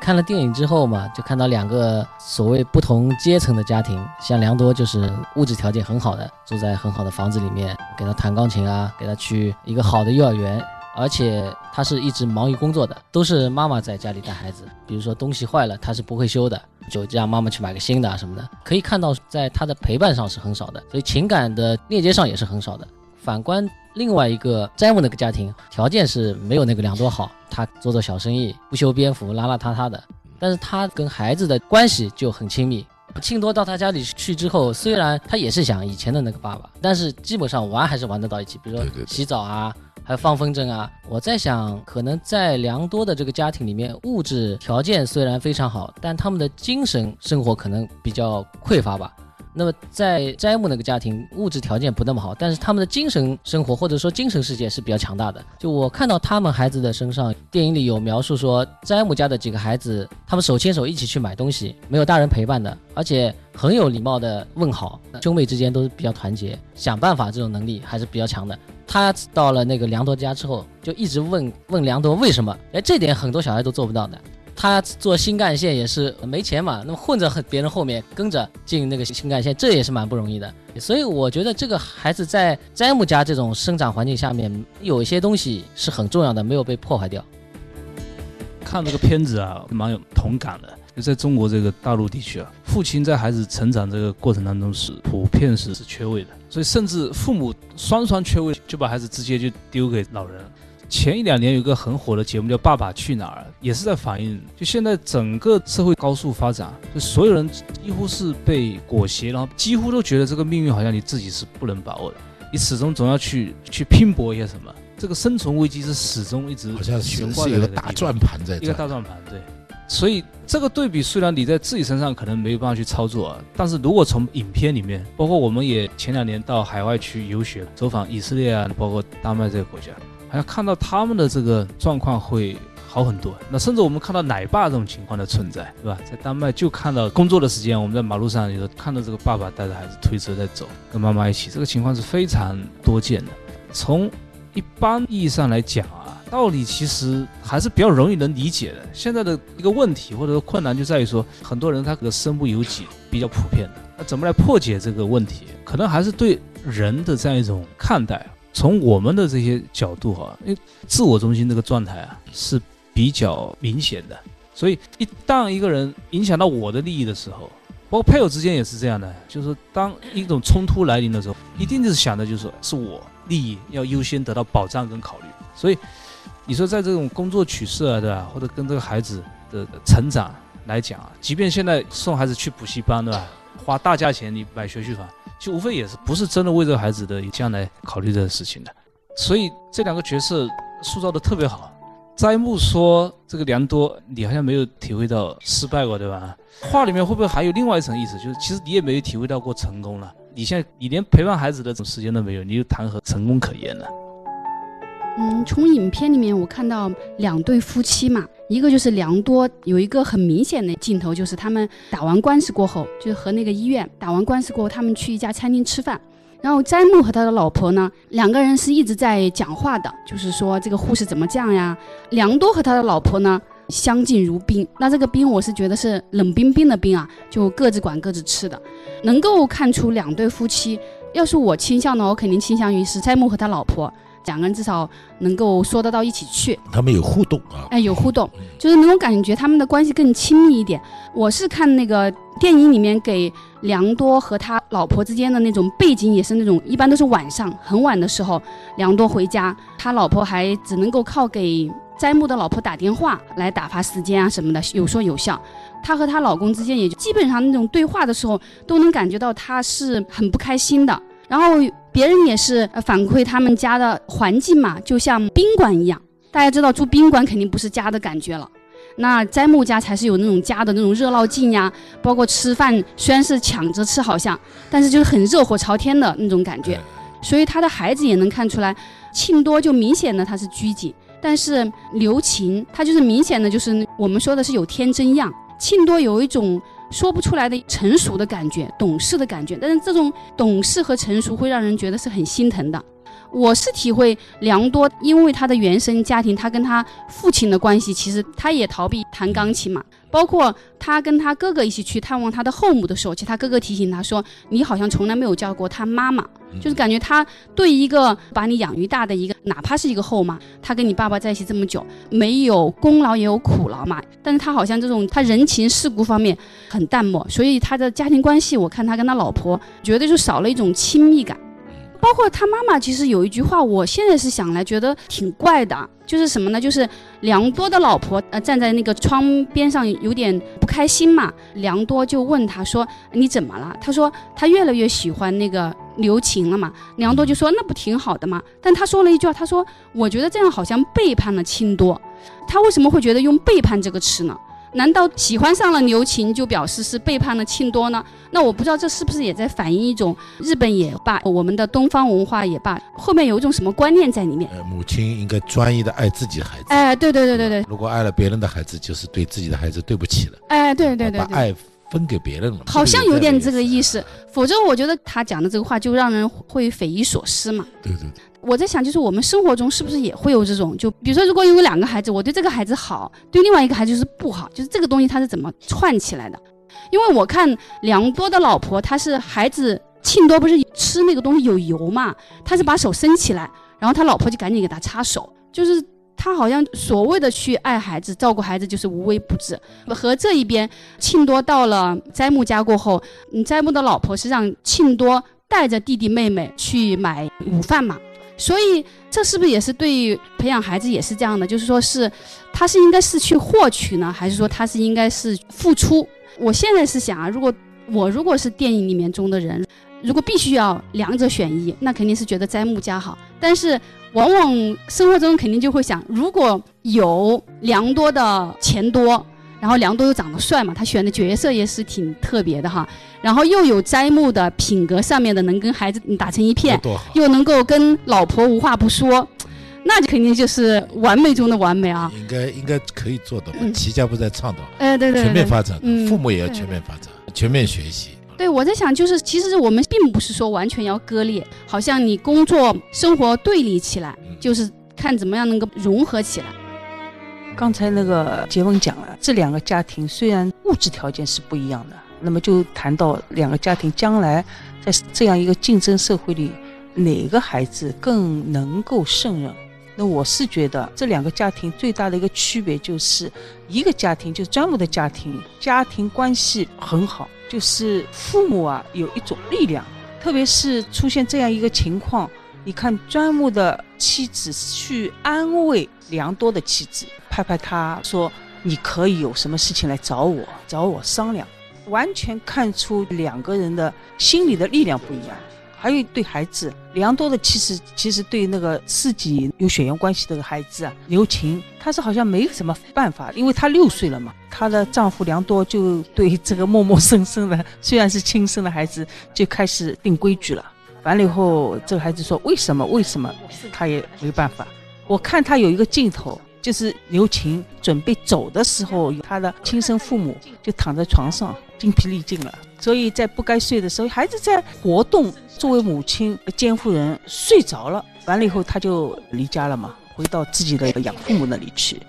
看了电影之后嘛，就看到两个所谓不同阶层的家庭，像良多就是物质条件很好的，住在很好的房子里面，给他弹钢琴啊，给他去一个好的幼儿园，而且他是一直忙于工作的，都是妈妈在家里带孩子。比如说东西坏了，他是不会修的，就让妈妈去买个新的啊什么的。可以看到，在他的陪伴上是很少的，所以情感的链接上也是很少的。反观另外一个詹姆那个家庭，条件是没有那个良多好，他做做小生意，不修边幅，邋邋遢遢的。但是他跟孩子的关系就很亲密。庆多到他家里去之后，虽然他也是想以前的那个爸爸，但是基本上玩还是玩得到一起，比如说洗澡啊，还有放风筝啊。我在想，可能在良多的这个家庭里面，物质条件虽然非常好，但他们的精神生活可能比较匮乏吧。那么在斋木那个家庭，物质条件不那么好，但是他们的精神生活或者说精神世界是比较强大的。就我看到他们孩子的身上，电影里有描述说，斋木家的几个孩子，他们手牵手一起去买东西，没有大人陪伴的，而且很有礼貌的问好，兄妹之间都是比较团结，想办法这种能力还是比较强的。他到了那个梁多家之后，就一直问问梁多为什么？哎，这点很多小孩都做不到的。他做新干线也是没钱嘛，那么混着别人后面跟着进那个新干线，这也是蛮不容易的。所以我觉得这个孩子在詹姆家这种生长环境下面，有一些东西是很重要的，没有被破坏掉。看这个片子啊，蛮有同感的。就在中国这个大陆地区啊，父亲在孩子成长这个过程当中是普遍是是缺位的，所以甚至父母双双缺位，就把孩子直接就丢给老人。前一两年有个很火的节目叫《爸爸去哪儿》，也是在反映，就现在整个社会高速发展，就所有人几乎是被裹挟，然后几乎都觉得这个命运好像你自己是不能把握的，你始终总要去去拼搏一些什么。这个生存危机是始终一直好像是悬挂是在那个大转盘在一个大转盘，对。所以这个对比虽然你在自己身上可能没有办法去操作啊，但是如果从影片里面，包括我们也前两年到海外去游学，走访以色列啊，包括丹麦这个国家，好像看到他们的这个状况会好很多。那甚至我们看到奶爸这种情况的存在，对吧？在丹麦就看到工作的时间，我们在马路上有看到这个爸爸带着孩子推车在走，跟妈妈一起，这个情况是非常多见的。从一般意义上来讲啊，道理其实还是比较容易能理解的。现在的一个问题或者说困难就在于说，很多人他可能身不由己，比较普遍的。那怎么来破解这个问题？可能还是对人的这样一种看待。从我们的这些角度哈、因为自我中心这个状态啊是比较明显的，所以一旦一个人影响到我的利益的时候，包括配偶之间也是这样的，就是当一种冲突来临的时候，一定就是想的就是说是我利益要优先得到保障跟考虑。所以你说在这种工作取舍啊，对吧？或者跟这个孩子的成长来讲啊，即便现在送孩子去补习班，对吧？花大价钱你买学区房，就无非也是不是真的为这个孩子的将来考虑这个事情的。所以这两个角色塑造的特别好。斋木说这个良多，你好像没有体会到失败过，对吧？话里面会不会还有另外一层意思，就是其实你也没有体会到过成功了。你现在你连陪伴孩子的这种时间都没有，你又谈何成功可言呢？嗯，从影片里面我看到两对夫妻嘛，一个就是良多，有一个很明显的镜头，就是他们打完官司过后，就是和那个医院打完官司过后，他们去一家餐厅吃饭。然后斋木和他的老婆呢，两个人是一直在讲话的，就是说这个护士怎么这样呀？良多和他的老婆呢，相敬如宾。那这个宾我是觉得是冷冰冰的冰啊，就各自管各自吃的，能够看出两对夫妻。要是我倾向呢，我肯定倾向于是斋木和他老婆。两个人至少能够说得到一起去，他们有互动啊，哎，有互动，就是能够感觉他们的关系更亲密一点。我是看那个电影里面给良多和他老婆之间的那种背景，也是那种一般都是晚上很晚的时候，良多回家，他老婆还只能够靠给斋木的老婆打电话来打发时间啊什么的，有说有笑。她和她老公之间也基本上那种对话的时候，都能感觉到她是很不开心的。然后别人也是呃反馈他们家的环境嘛，就像宾馆一样。大家知道住宾馆肯定不是家的感觉了，那斋木家才是有那种家的那种热闹劲呀。包括吃饭虽然是抢着吃好像，但是就是很热火朝天的那种感觉。所以他的孩子也能看出来，庆多就明显的他是拘谨，但是刘琴他就是明显的就是我们说的是有天真样，庆多有一种。说不出来的成熟的感觉，懂事的感觉，但是这种懂事和成熟会让人觉得是很心疼的。我是体会良多，因为他的原生家庭，他跟他父亲的关系，其实他也逃避弹钢琴嘛。包括他跟他哥哥一起去探望他的后母的时候，其实他哥哥提醒他说：“你好像从来没有叫过他妈妈。”就是感觉他对一个把你养育大的一个，哪怕是一个后妈，他跟你爸爸在一起这么久，没有功劳也有苦劳嘛。但是他好像这种他人情世故方面很淡漠，所以他的家庭关系，我看他跟他老婆绝对就少了一种亲密感。包括他妈妈，其实有一句话，我现在是想来觉得挺怪的，就是什么呢？就是良多的老婆呃站在那个窗边上有点不开心嘛，良多就问他说：“你怎么了？”他说他越来越喜欢那个刘晴了嘛。良多就说：“那不挺好的吗？”但他说了一句话，他说：“我觉得这样好像背叛了清多。”他为什么会觉得用背叛这个词呢？难道喜欢上了刘琴就表示是背叛了庆多呢？那我不知道这是不是也在反映一种日本也罢，我们的东方文化也罢，后面有一种什么观念在里面？呃，母亲应该专一的爱自己的孩子。哎，对对对对对。如果爱了别人的孩子，就是对自己的孩子对不起了。哎，对对对把爱分给别人了。好像有点这个意思，否则我觉得他讲的这个话就让人会匪夷所思嘛。对对对。我在想，就是我们生活中是不是也会有这种？就比如说，如果有两个孩子，我对这个孩子好，对另外一个孩子就是不好，就是这个东西它是怎么串起来的？因为我看梁多的老婆，她是孩子庆多不是吃那个东西有油嘛，他是把手伸起来，然后他老婆就赶紧给他擦手，就是他好像所谓的去爱孩子、照顾孩子，就是无微不至。和这一边庆多到了斋木家过后，嗯，斋木的老婆是让庆多带着弟弟妹妹去买午饭嘛。所以，这是不是也是对培养孩子也是这样的？就是说是，他是应该是去获取呢，还是说他是应该是付出？我现在是想啊，如果我如果是电影里面中的人，如果必须要两者选一，那肯定是觉得斋木家好。但是往往生活中肯定就会想，如果有良多的钱多。然后梁多又长得帅嘛，他选的角色也是挺特别的哈。然后又有斋木的品格上面的，能跟孩子打成一片，又能够跟老婆无话不说，那就肯定就是完美中的完美啊。应该应该可以做到吧？齐家不在倡导，哎对对，全面发展，父母也要全面发展，全面学习。对，我在想，就是其实我们并不是说完全要割裂，好像你工作生活对立起来，就是看怎么样能够融合起来。刚才那个杰文讲了，这两个家庭虽然物质条件是不一样的，那么就谈到两个家庭将来在这样一个竞争社会里，哪个孩子更能够胜任？那我是觉得这两个家庭最大的一个区别就是，一个家庭就是专木的家庭，家庭关系很好，就是父母啊有一种力量，特别是出现这样一个情况，你看专木的妻子去安慰良多的妻子。拍拍他说：“你可以有什么事情来找我，找我商量。”完全看出两个人的心理的力量不一样。还有对孩子，梁多的其实其实对那个自己有血缘关系的孩子啊，刘琴，她是好像没什么办法，因为她六岁了嘛。她的丈夫梁多就对这个默默生生的，虽然是亲生的孩子，就开始定规矩了。完了以后，这个孩子说：“为什么？为什么？”他也没办法。我看他有一个镜头。就是刘琴准备走的时候，他的亲生父母 就躺在床上精疲力尽了，所以在不该睡的时候，孩子在活动。作为母亲监护人睡着了，完了以后他就离家了嘛，回到自己的养父母那里去。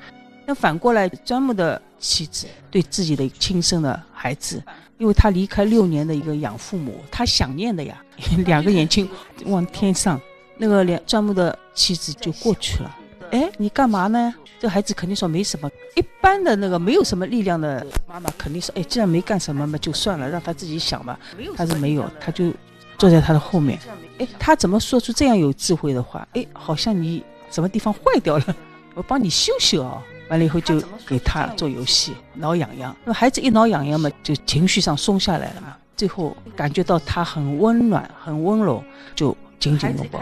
那反过来，专木的妻子对自己的亲生的孩子，因为他离开六年的一个养父母，他想念的呀，两个眼睛望天上，那个连专木的妻子就过去了。哎，你干嘛呢？这孩子肯定说没什么。一般的那个没有什么力量的妈妈肯定说，哎，既然没干什么嘛，就算了，让他自己想吧。他是没有，他就坐在他的后面。哎，他怎么说出这样有智慧的话？哎，好像你什么地方坏掉了，我帮你修修啊。完了以后就给他做游戏，挠痒痒。那孩子一挠痒痒嘛，就情绪上松下来了嘛。最后感觉到他很温暖，很温柔，就。紧紧拥抱，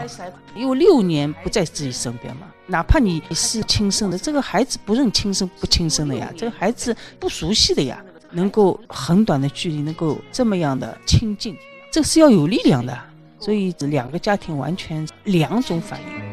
因为六年不在自己身边嘛。哪怕你是亲生的，这个孩子不认亲生不亲生的呀，这个孩子不熟悉的呀，能够很短的距离能够这么样的亲近，这是要有力量的。所以两个家庭完全两种反应。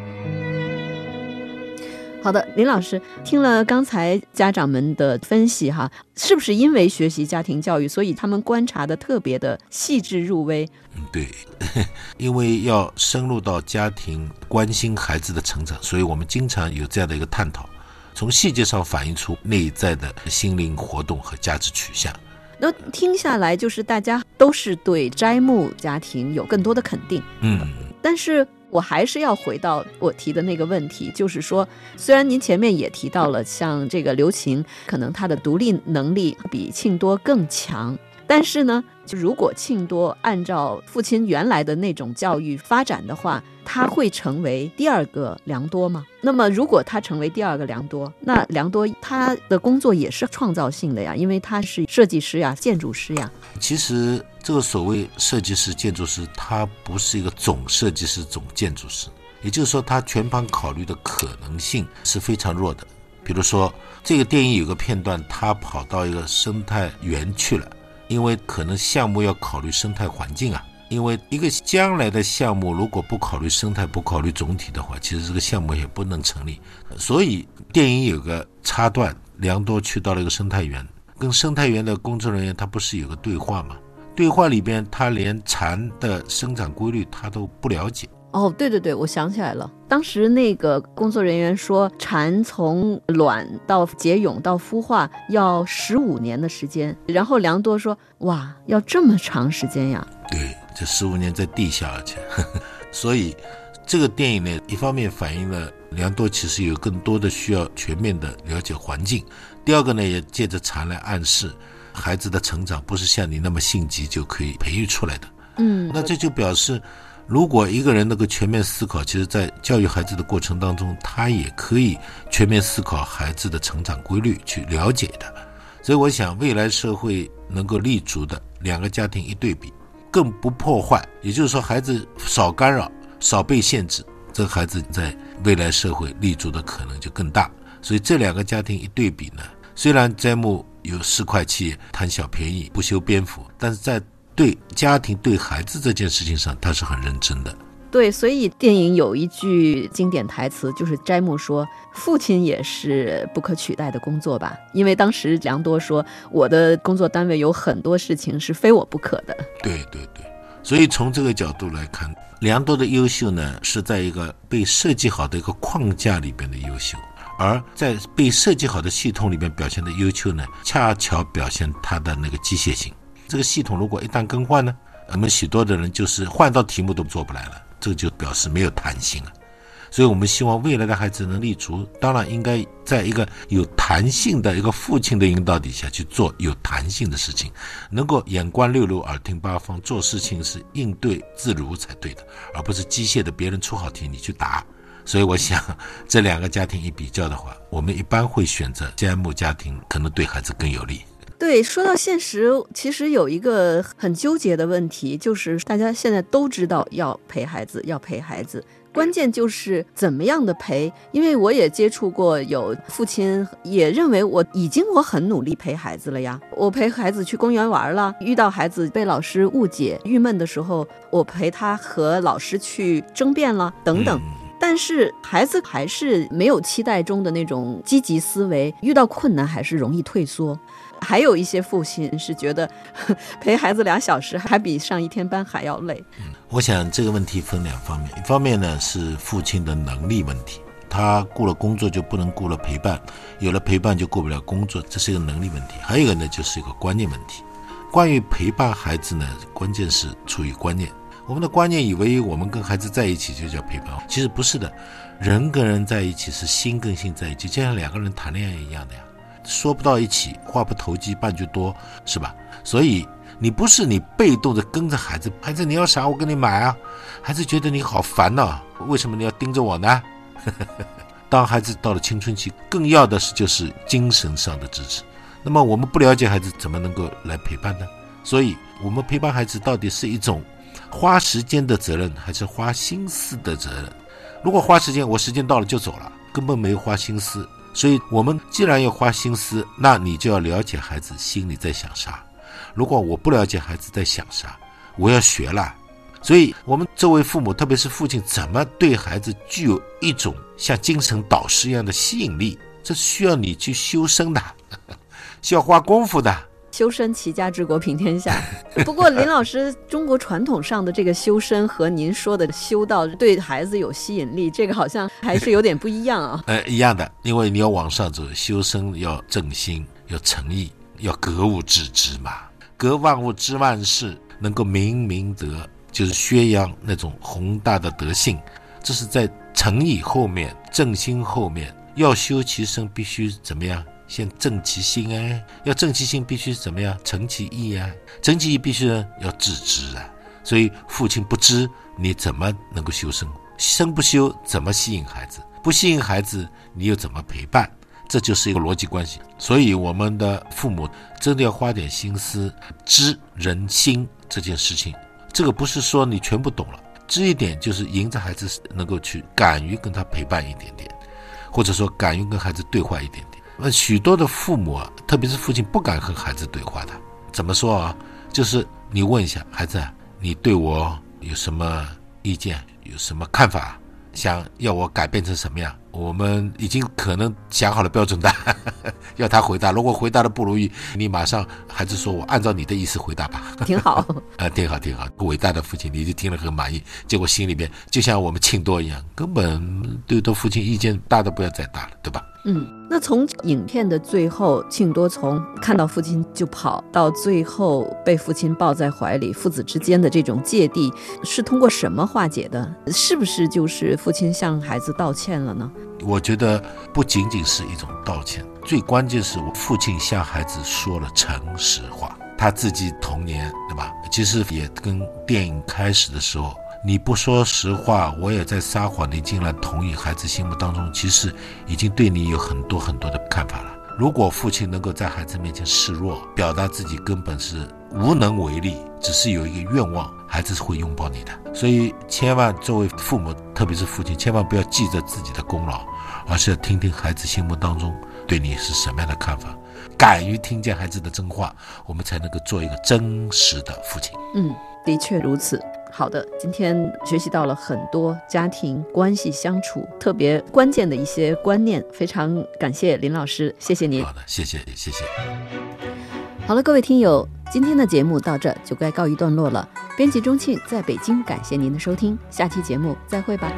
好的，林老师听了刚才家长们的分析哈，是不是因为学习家庭教育，所以他们观察的特别的细致入微？嗯，对，因为要深入到家庭，关心孩子的成长，所以我们经常有这样的一个探讨，从细节上反映出内在的心灵活动和价值取向。那听下来，就是大家都是对斋木家庭有更多的肯定。嗯，但是。我还是要回到我提的那个问题，就是说，虽然您前面也提到了，像这个刘琴，可能她的独立能力比庆多更强，但是呢，就如果庆多按照父亲原来的那种教育发展的话。他会成为第二个良多吗？那么，如果他成为第二个良多，那良多他的工作也是创造性的呀，因为他是设计师呀、建筑师呀。其实，这个所谓设计师、建筑师，他不是一个总设计师、总建筑师，也就是说，他全盘考虑的可能性是非常弱的。比如说，这个电影有个片段，他跑到一个生态园去了，因为可能项目要考虑生态环境啊。因为一个将来的项目，如果不考虑生态、不考虑总体的话，其实这个项目也不能成立。所以电影有个插段，梁多去到了一个生态园，跟生态园的工作人员他不是有个对话吗？对话里边他连蝉的生长规律他都不了解，哦，对对对，我想起来了，当时那个工作人员说，蝉从卵到结蛹到孵化要十五年的时间，然后梁多说，哇，要这么长时间呀？对，这十五年在地下，而且，所以这个电影呢，一方面反映了良多其实有更多的需要全面的了解环境，第二个呢，也借着蝉来暗示，孩子的成长不是像你那么性急就可以培育出来的。嗯，那这就表示。如果一个人能够全面思考，其实，在教育孩子的过程当中，他也可以全面思考孩子的成长规律，去了解的。所以，我想未来社会能够立足的两个家庭一对比，更不破坏，也就是说，孩子少干扰、少被限制，这个孩子在未来社会立足的可能就更大。所以，这两个家庭一对比呢，虽然詹姆有四块气、贪小便宜、不修边幅，但是在对家庭、对孩子这件事情上，他是很认真的。对，所以电影有一句经典台词，就是斋木说：“父亲也是不可取代的工作吧？”因为当时梁多说：“我的工作单位有很多事情是非我不可的。”对对对，所以从这个角度来看，梁多的优秀呢，是在一个被设计好的一个框架里边的优秀，而在被设计好的系统里边表现的优秀呢，恰巧表现他的那个机械性。这个系统如果一旦更换呢，我们许多的人就是换道题目都做不来了，这就表示没有弹性了。所以我们希望未来的孩子能立足，当然应该在一个有弹性的一个父亲的引导底下去做有弹性的事情，能够眼观六路，耳听八方，做事情是应对自如才对的，而不是机械的别人出好题你去答。所以我想这两个家庭一比较的话，我们一般会选择 JM 家庭，可能对孩子更有利。对，说到现实，其实有一个很纠结的问题，就是大家现在都知道要陪孩子，要陪孩子，关键就是怎么样的陪。因为我也接触过，有父亲也认为我已经我很努力陪孩子了呀，我陪孩子去公园玩了，遇到孩子被老师误解、郁闷的时候，我陪他和老师去争辩了，等等。但是孩子还是没有期待中的那种积极思维，遇到困难还是容易退缩。还有一些父亲是觉得 陪孩子俩小时还比上一天班还要累。嗯，我想这个问题分两方面，一方面呢是父亲的能力问题，他顾了工作就不能顾了陪伴，有了陪伴就顾不了工作，这是一个能力问题。还有一个呢就是一个观念问题。关于陪伴孩子呢，关键是出于观念。我们的观念以为我们跟孩子在一起就叫陪伴，其实不是的。人跟人在一起是心跟心在一起，就像两个人谈恋爱一样的呀。说不到一起，话不投机半句多，是吧？所以你不是你被动的跟着孩子，孩子你要啥我给你买啊，孩子觉得你好烦呐，为什么你要盯着我呢？当孩子到了青春期，更要的是就是精神上的支持。那么我们不了解孩子，怎么能够来陪伴呢？所以，我们陪伴孩子到底是一种花时间的责任，还是花心思的责任？如果花时间，我时间到了就走了，根本没有花心思。所以，我们既然要花心思，那你就要了解孩子心里在想啥。如果我不了解孩子在想啥，我要学了。所以，我们作为父母，特别是父亲，怎么对孩子具有一种像精神导师一样的吸引力？这需要你去修身的，需要花功夫的。修身齐家治国平天下。不过林老师，中国传统上的这个修身和您说的修道对孩子有吸引力，这个好像还是有点不一样啊。呃，一样的，因为你要往上走，修身要正心，要诚意，要格物致知嘛。格万物知万事，能够明明德，就是宣扬那种宏大的德性。这是在诚意后面，正心后面，要修其身，必须怎么样？先正其心哎，要正其心，必须怎么样？诚其意啊，诚其意必须要自知啊。所以父亲不知，你怎么能够修身？身不修，怎么吸引孩子？不吸引孩子，你又怎么陪伴？这就是一个逻辑关系。所以我们的父母真的要花点心思，知人心这件事情。这个不是说你全部懂了，知一点就是迎着孩子能够去敢于跟他陪伴一点点，或者说敢于跟孩子对话一点。那许多的父母啊，特别是父亲不敢和孩子对话的。怎么说啊？就是你问一下孩子，你对我有什么意见？有什么看法？想要我改变成什么样？我们已经可能想好了标准答案，要他回答。如果回答的不如意，你马上孩子说：“我按照你的意思回答吧。”挺好啊，挺好，挺好。伟大的父亲，你就听了很满意。结果心里面就像我们庆多一样，根本对他父亲意见大的不要再大了，对吧？嗯，那从影片的最后，庆多从看到父亲就跑，到最后被父亲抱在怀里，父子之间的这种芥蒂是通过什么化解的？是不是就是父亲向孩子道歉了呢？我觉得不仅仅是一种道歉，最关键是我父亲向孩子说了诚实话。他自己童年，对吧？其实也跟电影开始的时候。你不说实话，我也在撒谎。你竟然同意，孩子心目当中其实已经对你有很多很多的看法了。如果父亲能够在孩子面前示弱，表达自己根本是无能为力，只是有一个愿望，孩子是会拥抱你的。所以，千万作为父母，特别是父亲，千万不要记着自己的功劳，而是要听听孩子心目当中对你是什么样的看法，敢于听见孩子的真话，我们才能够做一个真实的父亲。嗯，的确如此。好的，今天学习到了很多家庭关系相处特别关键的一些观念，非常感谢林老师，谢谢您。好的，谢谢，谢谢。好了，各位听友，今天的节目到这就该告一段落了。编辑钟庆在北京，感谢您的收听，下期节目再会吧。